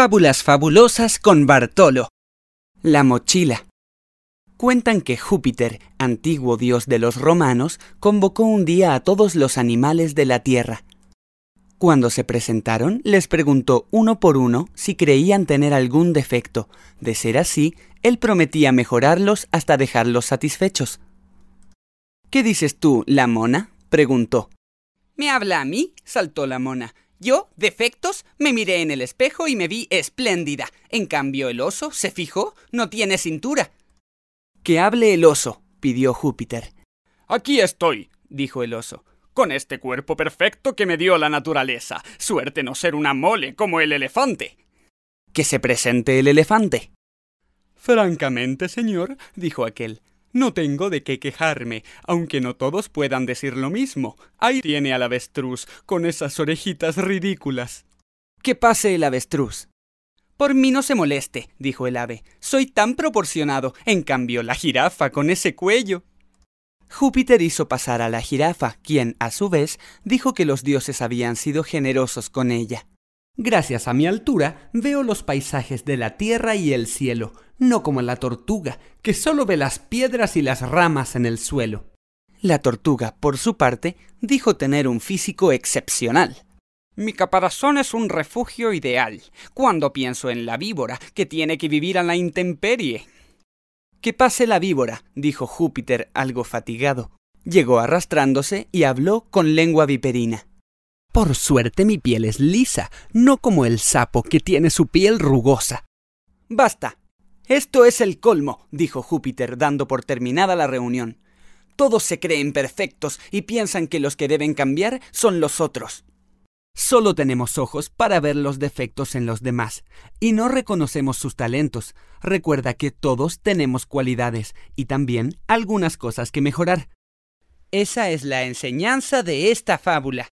Fábulas fabulosas con Bartolo. La mochila. Cuentan que Júpiter, antiguo dios de los romanos, convocó un día a todos los animales de la tierra. Cuando se presentaron, les preguntó uno por uno si creían tener algún defecto. De ser así, él prometía mejorarlos hasta dejarlos satisfechos. ¿Qué dices tú, la mona? preguntó. ¿Me habla a mí? saltó la mona. Yo, defectos, me miré en el espejo y me vi espléndida. En cambio, el oso, se fijó, no tiene cintura. Que hable el oso, pidió Júpiter. Aquí estoy, dijo el oso, con este cuerpo perfecto que me dio la naturaleza. Suerte no ser una mole como el elefante. Que se presente el elefante. Francamente, señor, dijo aquel, no tengo de qué quejarme, aunque no todos puedan decir lo mismo. Ahí tiene al avestruz, con esas orejitas ridículas. Que pase el avestruz. Por mí no se moleste, dijo el ave. Soy tan proporcionado. En cambio, la jirafa con ese cuello. Júpiter hizo pasar a la jirafa, quien, a su vez, dijo que los dioses habían sido generosos con ella. Gracias a mi altura, veo los paisajes de la tierra y el cielo, no como la tortuga, que solo ve las piedras y las ramas en el suelo. La tortuga, por su parte, dijo tener un físico excepcional. Mi caparazón es un refugio ideal. Cuando pienso en la víbora, que tiene que vivir a la intemperie. Que pase la víbora, dijo Júpiter algo fatigado. Llegó arrastrándose y habló con lengua viperina. Por suerte mi piel es lisa, no como el sapo que tiene su piel rugosa. Basta. Esto es el colmo, dijo Júpiter, dando por terminada la reunión. Todos se creen perfectos y piensan que los que deben cambiar son los otros. Solo tenemos ojos para ver los defectos en los demás, y no reconocemos sus talentos. Recuerda que todos tenemos cualidades y también algunas cosas que mejorar. Esa es la enseñanza de esta fábula.